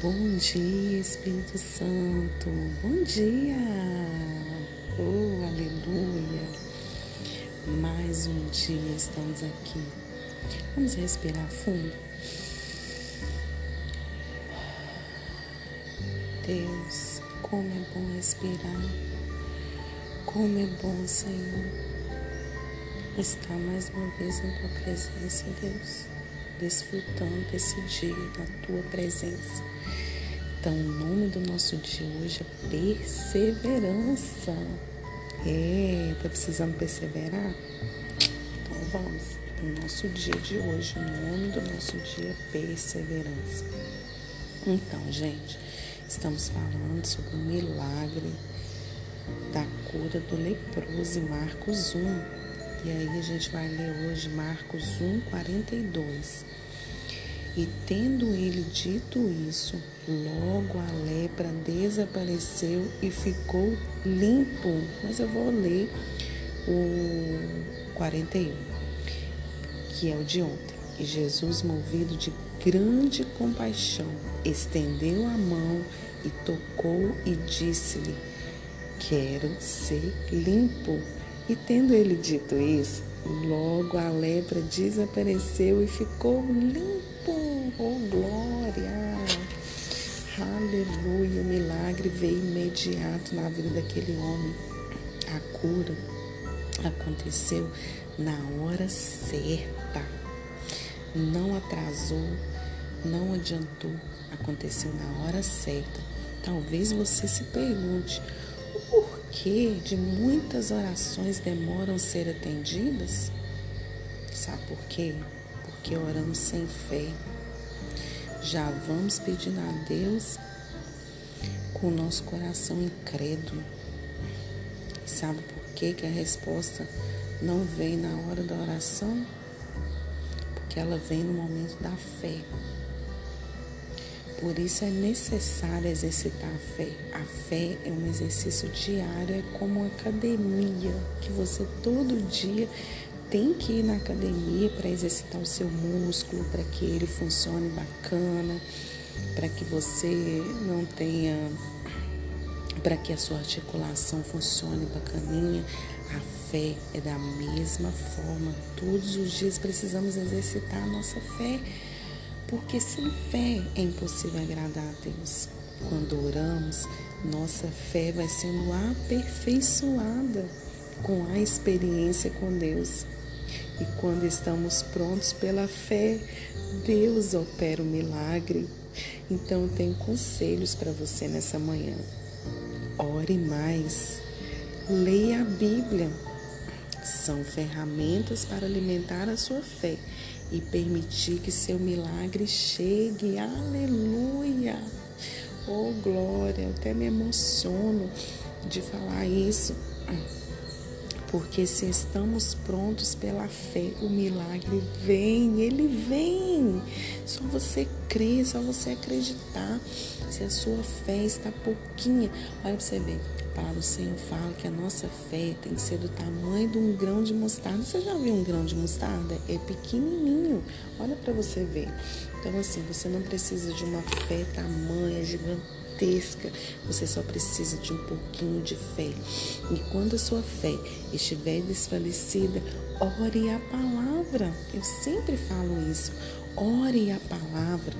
Bom dia, Espírito Santo. Bom dia. Oh, aleluia. Mais um dia estamos aqui. Vamos respirar fundo. Deus, como é bom respirar. Como é bom, Senhor, estar mais uma vez na tua presença, Deus desfrutando desse dia, da tua presença. Então, o nome do nosso dia hoje é perseverança. É, tá precisando perseverar? Então vamos. O nosso dia de hoje, o nome do nosso dia é perseverança. Então, gente, estamos falando sobre o milagre da cura do leproso em Marcos 1. E aí a gente vai ler hoje Marcos 1, 42. E tendo ele dito isso, logo a lepra desapareceu e ficou limpo. Mas eu vou ler o 41, que é o de ontem. E Jesus, movido de grande compaixão, estendeu a mão e tocou e disse-lhe: Quero ser limpo. E tendo ele dito isso, logo a lepra desapareceu e ficou limpo. Oh, glória! Aleluia! O milagre veio imediato na vida daquele homem. A cura aconteceu na hora certa. Não atrasou, não adiantou, aconteceu na hora certa. Talvez você se pergunte: porquê de muitas orações demoram ser atendidas? Sabe por quê? Porque oramos sem fé. Já vamos pedindo a Deus com o nosso coração incrédulo. Sabe por quê que a resposta não vem na hora da oração? Porque ela vem no momento da fé. Por isso é necessário exercitar a fé. A fé é um exercício diário, é como uma academia que você todo dia tem que ir na academia para exercitar o seu músculo, para que ele funcione bacana, para que você não tenha para que a sua articulação funcione bacaninha. A fé é da mesma forma. Todos os dias precisamos exercitar a nossa fé porque sem fé é impossível agradar a Deus. Quando oramos, nossa fé vai sendo aperfeiçoada com a experiência com Deus. E quando estamos prontos pela fé, Deus opera o milagre. Então eu tenho conselhos para você nessa manhã. Ore mais. Leia a Bíblia. São ferramentas para alimentar a sua fé e permitir que seu milagre chegue. Aleluia! Oh, glória! Eu até me emociono de falar isso. Porque se estamos prontos pela fé, o milagre vem, ele vem. Só você crer, só você acreditar. Se a sua fé está pouquinha, olha para você ver palavra, o Senhor fala que a nossa fé tem que ser do tamanho de um grão de mostarda. Você já viu um grão de mostarda? É pequenininho. Olha para você ver. Então, assim, você não precisa de uma fé tamanha, gigantesca. Você só precisa de um pouquinho de fé. E quando a sua fé estiver desfalecida, ore a palavra. Eu sempre falo isso. Ore a palavra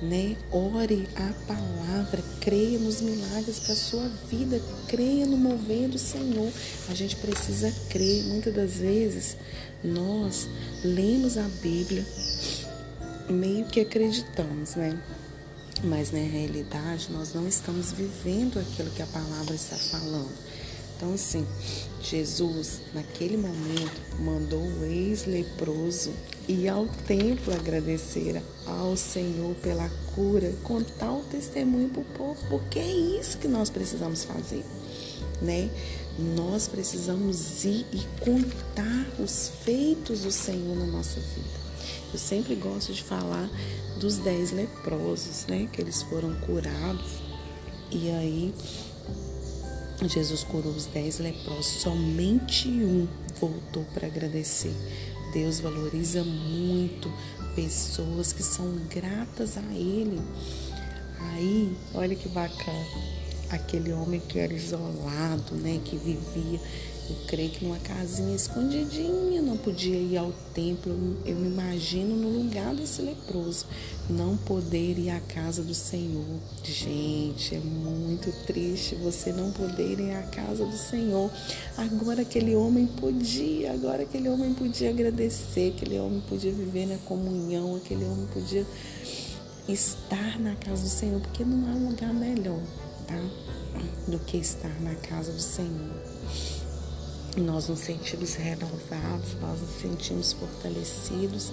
né? Ore a palavra, creia nos milagres para a sua vida, creia no mover do Senhor. A gente precisa crer. Muitas das vezes nós lemos a Bíblia meio que acreditamos, né? Mas na realidade nós não estamos vivendo aquilo que a palavra está falando. Então, assim, Jesus, naquele momento, mandou o ex-leproso ir ao templo agradecer ao Senhor pela cura, contar o testemunho para o povo, porque é isso que nós precisamos fazer, né? Nós precisamos ir e contar os feitos do Senhor na nossa vida. Eu sempre gosto de falar dos dez leprosos, né? Que eles foram curados. E aí Jesus curou os dez leprosos, somente um voltou para agradecer. Deus valoriza muito pessoas que são gratas a Ele. Aí, olha que bacana. Aquele homem que era isolado, né, que vivia eu creio que numa casinha escondidinha, não podia ir ao templo. Eu me imagino no lugar desse leproso, não poder ir à casa do Senhor. Gente, é muito triste você não poder ir à casa do Senhor. Agora aquele homem podia, agora aquele homem podia agradecer, aquele homem podia viver na comunhão, aquele homem podia estar na casa do Senhor, porque não há lugar melhor, tá? Do que estar na casa do Senhor nós nos sentimos renovados, nós nos sentimos fortalecidos.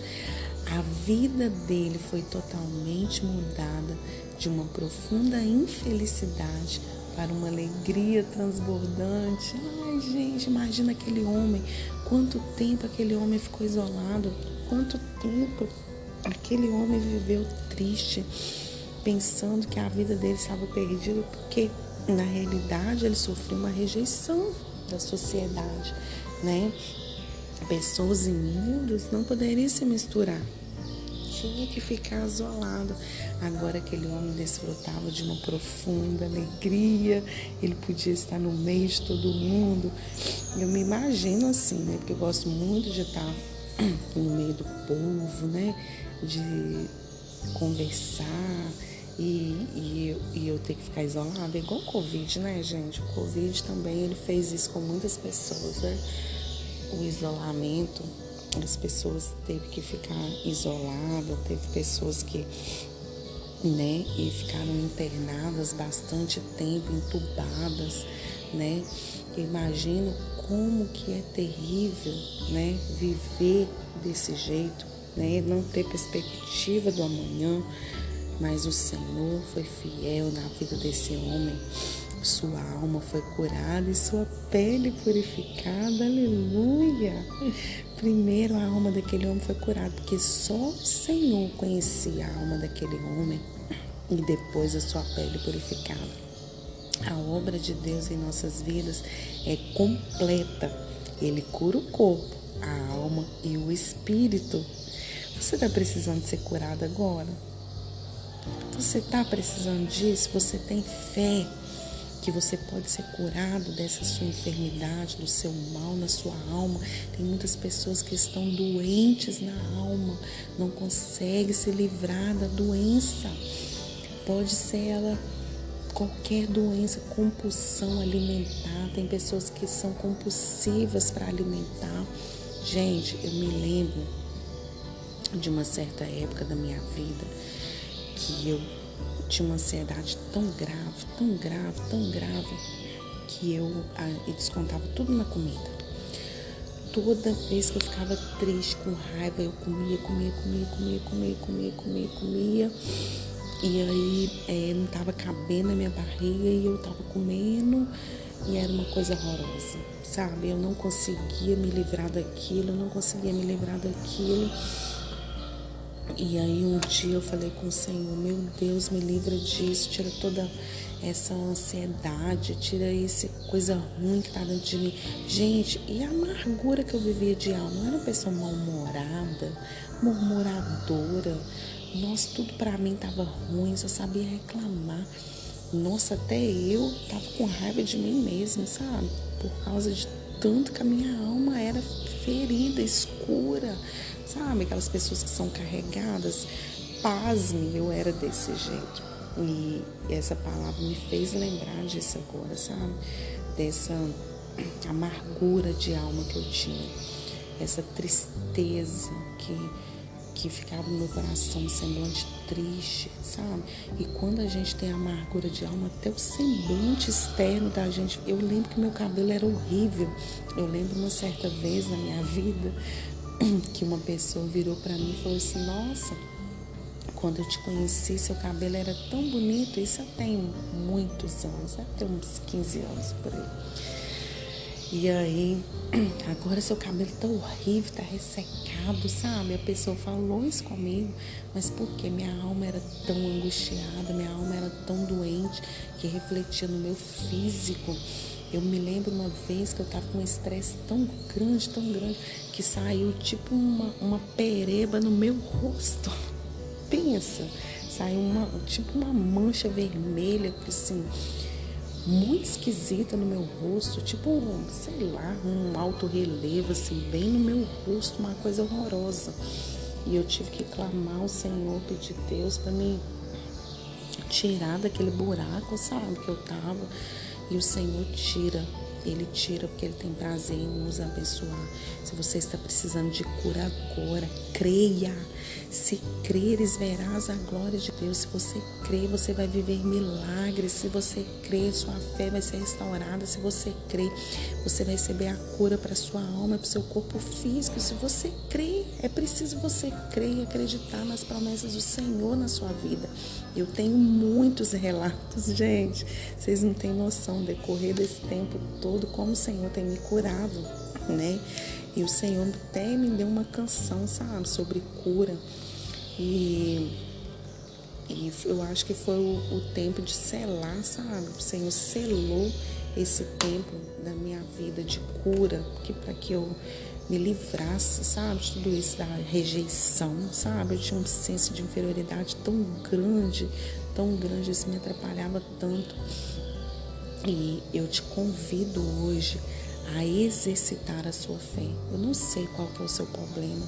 A vida dele foi totalmente mudada de uma profunda infelicidade para uma alegria transbordante. Ai, gente, imagina aquele homem, quanto tempo aquele homem ficou isolado, quanto tempo aquele homem viveu triste, pensando que a vida dele estava perdida, porque na realidade ele sofreu uma rejeição da sociedade, né? Pessoas imundas não poderiam se misturar. Tinha que ficar isolado. Agora aquele homem desfrutava de uma profunda alegria, ele podia estar no meio de todo mundo. Eu me imagino assim, né? Porque eu gosto muito de estar no meio do povo, né? De conversar e, e, e, eu ter que ficar isolada, igual o Covid, né, gente? O Covid também ele fez isso com muitas pessoas, né? O isolamento, as pessoas teve que ficar isoladas, teve pessoas que, né, e ficaram internadas bastante tempo, entubadas, né? Imagino como que é terrível, né, viver desse jeito, né? Não ter perspectiva do amanhã mas o Senhor foi fiel na vida desse homem. Sua alma foi curada e sua pele purificada. Aleluia! Primeiro a alma daquele homem foi curada, porque só o Senhor conhecia a alma daquele homem e depois a sua pele purificada. A obra de Deus em nossas vidas é completa. Ele cura o corpo, a alma e o espírito. Você está precisando ser curado agora? Você está precisando disso? Você tem fé que você pode ser curado dessa sua enfermidade, do seu mal na sua alma. Tem muitas pessoas que estão doentes na alma, não conseguem se livrar da doença. Pode ser ela qualquer doença, compulsão alimentar. Tem pessoas que são compulsivas para alimentar. Gente, eu me lembro de uma certa época da minha vida que eu tinha uma ansiedade tão grave, tão grave, tão grave, que eu, eu descontava tudo na comida. Toda vez que eu ficava triste, com raiva, eu comia, comia, comia, comia, comia, comia, comia, comia. E aí é, não estava cabendo na minha barriga e eu estava comendo e era uma coisa horrorosa, sabe? Eu não conseguia me livrar daquilo, eu não conseguia me livrar daquilo. E aí um dia eu falei com o Senhor, meu Deus, me livra disso, tira toda essa ansiedade, tira essa coisa ruim que tá dentro de mim. Gente, e a amargura que eu vivia de alma? Eu era uma pessoa mal-humorada, murmuradora. Nossa, tudo para mim tava ruim, só sabia reclamar. Nossa, até eu tava com raiva de mim mesma, sabe? Por causa de tanto que a minha alma era ferida, escura sabe? Aquelas pessoas que são carregadas. Pasme, eu era desse jeito. E essa palavra me fez lembrar disso agora, sabe? Dessa amargura de alma que eu tinha, essa tristeza que, que ficava no meu coração, um semblante triste, sabe? E quando a gente tem amargura de alma, até o semblante externo da gente. Eu lembro que meu cabelo era horrível. Eu lembro uma certa vez na minha vida que uma pessoa virou para mim e falou assim: Nossa, quando eu te conheci, seu cabelo era tão bonito. Isso eu tenho muitos anos, ter uns 15 anos por aí. E aí, agora seu cabelo tá horrível, tá ressecado, sabe? A pessoa falou isso comigo, mas porque minha alma era tão angustiada, minha alma era tão doente que refletia no meu físico. Eu me lembro uma vez que eu estava com um estresse tão grande, tão grande, que saiu tipo uma, uma pereba no meu rosto. Pensa, Saiu uma, tipo uma mancha vermelha, assim, muito esquisita no meu rosto, tipo, sei lá, um alto relevo, assim, bem no meu rosto, uma coisa horrorosa. E eu tive que clamar ao Senhor, pedir Deus para me tirar daquele buraco, sabe, que eu tava. E o Senhor tira ele tira porque Ele tem prazer em nos abençoar. Se você está precisando de cura agora, creia. Se creres, verás a glória de Deus. Se você crer, você vai viver milagres. Se você crer, sua fé vai ser restaurada. Se você crer, você vai receber a cura para sua alma, para o seu corpo físico. Se você crer, é preciso você crer e acreditar nas promessas do Senhor na sua vida. Eu tenho muitos relatos, gente. Vocês não têm noção, decorrer desse tempo todo, como o Senhor tem me curado, né? E o Senhor até me deu uma canção, sabe, sobre cura. E, e eu acho que foi o, o tempo de selar, sabe? O Senhor selou esse tempo da minha vida de cura, que para que eu me livrasse, sabe, de tudo isso da rejeição, sabe? Eu tinha um senso de inferioridade tão grande, tão grande, isso me atrapalhava tanto. E eu te convido hoje a exercitar a sua fé. Eu não sei qual é o seu problema,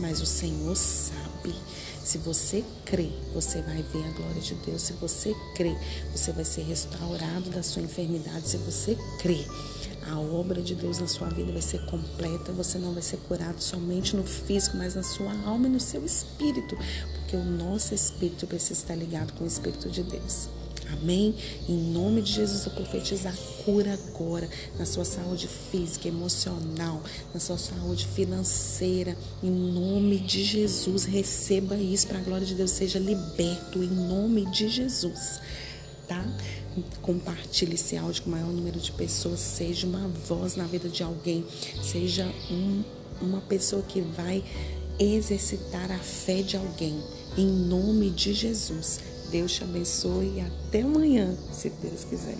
mas o Senhor sabe. Se você crê, você vai ver a glória de Deus. Se você crê, você vai ser restaurado da sua enfermidade. Se você crê, a obra de Deus na sua vida vai ser completa. Você não vai ser curado somente no físico, mas na sua alma e no seu espírito, porque o nosso espírito precisa estar ligado com o espírito de Deus. Amém? Em nome de Jesus, eu profetizo a cura agora na sua saúde física, emocional, na sua saúde financeira. Em nome de Jesus, receba isso para a glória de Deus. Seja liberto em nome de Jesus, tá? Compartilhe esse áudio com o maior número de pessoas. Seja uma voz na vida de alguém. Seja um, uma pessoa que vai exercitar a fé de alguém. Em nome de Jesus. Deus te abençoe e até amanhã, se Deus quiser.